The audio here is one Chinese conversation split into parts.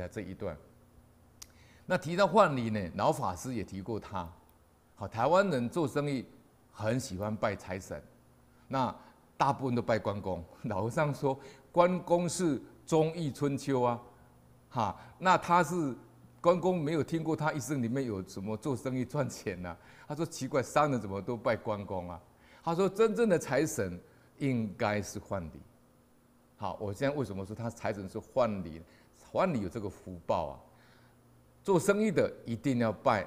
在这一段。那提到换礼呢，老法师也提过他。好，台湾人做生意很喜欢拜财神，那大部分都拜关公。老和尚说，关公是忠义春秋啊，哈，那他是关公没有听过他一生里面有什么做生意赚钱呢、啊？他说奇怪，商人怎么都拜关公啊？他说真正的财神应该是换礼。好，我现在为什么说他财神是换礼？换礼有这个福报啊。做生意的一定要拜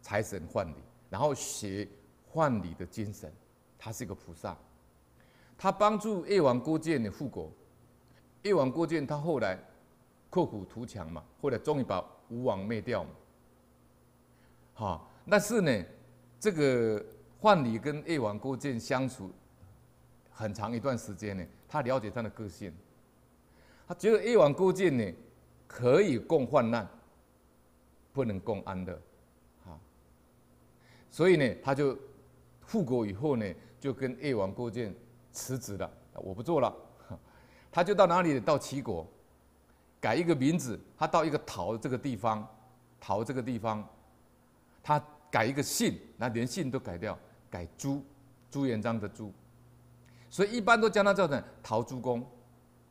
财神换礼，然后学换礼的精神。他是一个菩萨，他帮助越王勾践的复国。越王勾践他后来刻苦图强嘛，后来终于把吴王灭掉嘛。好，但是呢，这个换礼跟越王勾践相处很长一段时间呢，他了解他的个性，他觉得越王勾践呢可以共患难。不能共安乐，啊，所以呢，他就复国以后呢，就跟越王勾践辞职了，我不做了，他就到哪里？到齐国，改一个名字，他到一个陶这个地方，陶这个地方，他改一个姓，那连姓都改掉，改朱，朱元璋的朱，所以一般都将他叫成陶朱公，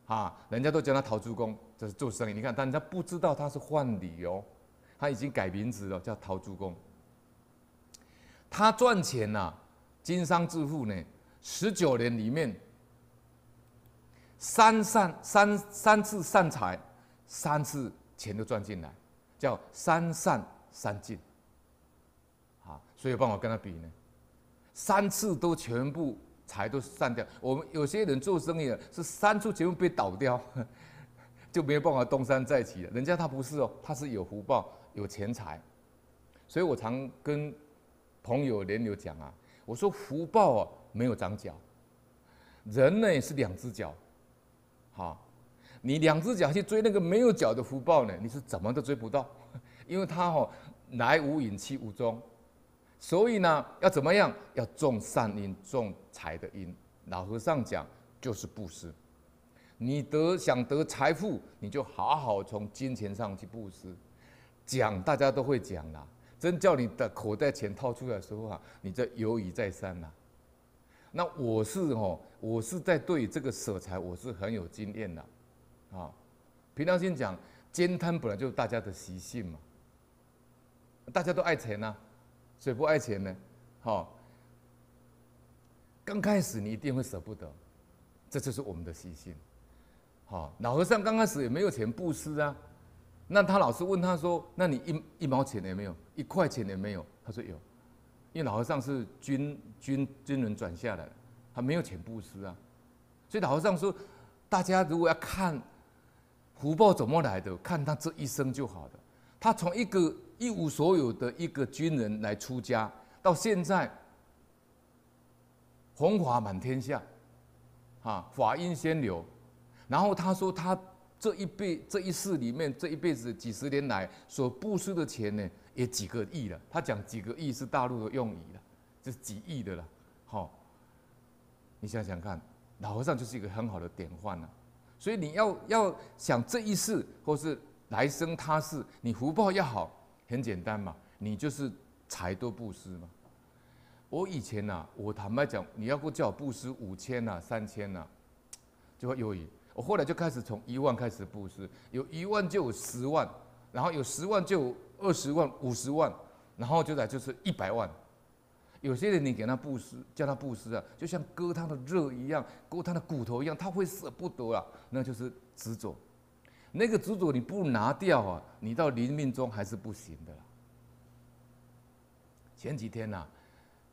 啊，人家都叫他陶朱公，这是做生意，你看，但人家不知道他是换礼哦。他已经改名字了，叫陶朱公。他赚钱呐、经商致富呢，十九年里面，三善三三次善财，三次钱都赚进来，叫三善三进。啊，所以有办法跟他比呢，三次都全部财都散掉。我们有些人做生意的是三处全部被倒掉，就没有办法东山再起了。人家他不是哦，他是有福报。有钱财，所以我常跟朋友连流讲啊，我说福报啊没有长脚，人呢是两只脚，好，你两只脚去追那个没有脚的福报呢，你是怎么都追不到，因为他哦来无影去无踪，所以呢要怎么样？要种善因，种财的因。老和尚讲就是布施，你得想得财富，你就好好从金钱上去布施。讲大家都会讲啦，真叫你的口袋钱掏出来的时候啊，你这犹豫再三呐。那我是哦，我是在对这个舍财，我是很有经验的，啊，平常心讲，慳贪本来就是大家的习性嘛，大家都爱钱呐，谁不爱钱呢？好，刚开始你一定会舍不得，这就是我们的习性。好，老和尚刚开始也没有钱布施啊。那他老师问他说：“那你一一毛钱也没有，一块钱也没有？”他说：“有，因为老和尚是军军军人转下来的，他没有钱布施啊。所以老和尚说，大家如果要看福报怎么来的，看他这一生就好了。他从一个一无所有的一个军人来出家，到现在红华满天下，啊，法音先流。然后他说他。”这一辈这一世里面，这一辈子几十年来所布施的钱呢，也几个亿了。他讲几个亿是大陆的用语了，就是几亿的了。好，你想想看，老和尚就是一个很好的典范了。所以你要要想这一世或是来生他世，你福报要好，很简单嘛，你就是财多布施嘛。我以前呐、啊，我坦白讲，你要给我叫我布施五千呐、三千呐，就会犹豫。我后来就开始从一万开始布施，有一万就有十万，然后有十万就有二十万、五十万，然后就来就是一百万。有些人你给他布施，叫他布施啊，就像割他的肉一样，割他的骨头一样，他会舍不得啊，那就是执着。那个执着你不拿掉啊，你到临命终还是不行的。前几天呐、啊，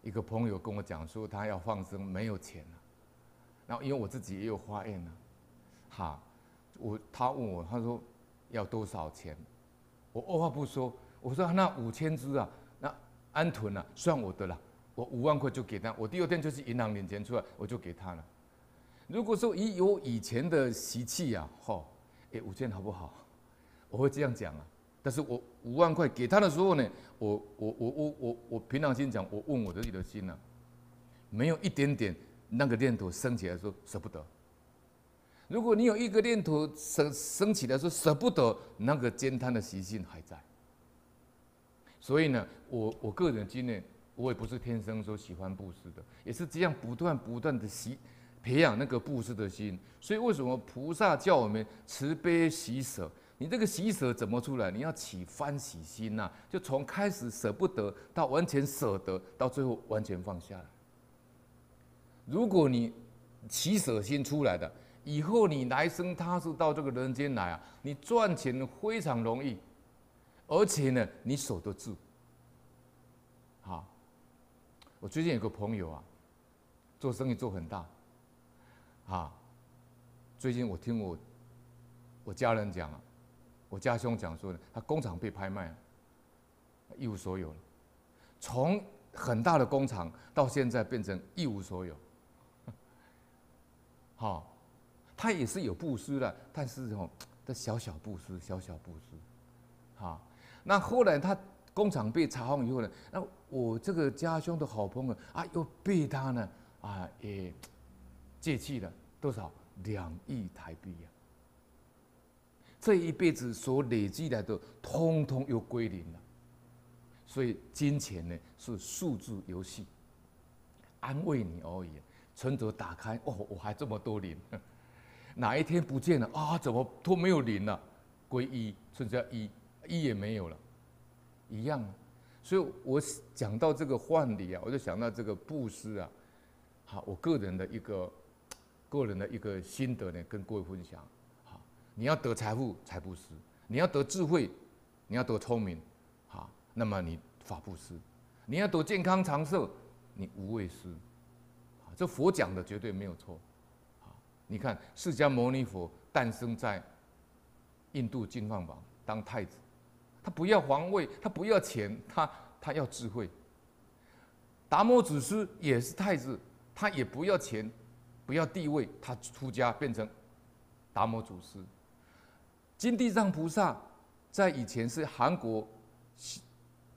一个朋友跟我讲说他要放生，没有钱了，然后因为我自己也有发愿呢。哈，我他问我，他说要多少钱？我二话不说，我说那五千只啊，那安屯啊，算我的了，我五万块就给他。我第二天就去银行领钱出来，我就给他了。如果说以有以前的习气呀，吼，哎，五千好不好？我会这样讲啊。但是我五万块给他的时候呢，我我我我我我平常心讲，我问我自己的心呢、没有一点点那个念头升起来说舍不得。如果你有一个念头升升起来说舍不得，那个煎贪的习性还在。所以呢，我我个人经验，我也不是天生说喜欢布施的，也是这样不断不断的习培养那个布施的心。所以为什么菩萨叫我们慈悲喜舍？你这个喜舍怎么出来？你要起欢喜心呐、就从开始舍不得到完全舍得，到最后完全放下来。如果你起舍心出来的，以后你来生他是到这个人间来啊，你赚钱非常容易，而且呢，你守得住。好，我最近有个朋友啊，做生意做很大，啊，最近我听我我家人讲啊。我家兄讲说呢，他工厂被拍卖了，一无所有了。从很大的工厂到现在变成一无所有。好，他也是有布施的，但是哦，这小小布施，小小布施。好，那后来他工厂被查封以后呢，那我这个家兄的好朋友啊，又被他呢啊也借去了多少两亿台币呀？这一辈子所累积来的，通通又归零了。所以金钱呢是数字游戏，安慰你而已。存折打开，哦，我还这么多零，哪一天不见了啊？怎么都没有零了？归一，存折一，一也没有了，一样。所以我讲到这个换礼啊，我就想到这个布施啊，好，我个人的一个个人的一个心得呢，跟各位分享。你要得财富财布施，你要得智慧，你要得聪明，好，那么你法布施，你要得健康长寿，你无畏施，啊，这佛讲的绝对没有错，啊，你看释迦牟尼佛诞生在印度净饭王当太子，他不要皇位，他不要钱，他他要智慧。达摩祖师也是太子，他也不要钱，不要地位，他出家变成达摩祖师。金地藏菩萨在以前是韩国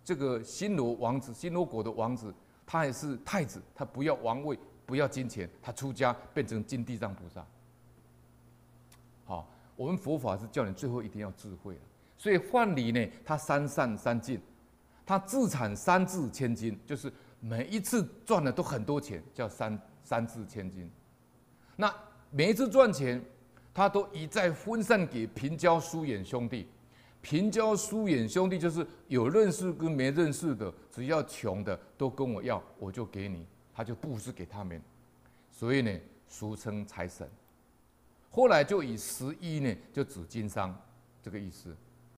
这个新罗王子，新罗国的王子，他也是太子，他不要王位，不要金钱，他出家变成金地藏菩萨。好，我们佛法是叫你最后一定要智慧，所以范蠡呢，他三善三净，他自产三智千金，就是每一次赚的都很多钱，叫三三智千金。那每一次赚钱。他都一再分散给平交疏远兄弟，平交疏远兄弟就是有认识跟没认识的，只要穷的都跟我要，我就给你，他就布施给他们，所以呢，俗称财神。后来就以十一呢，就指经商这个意思。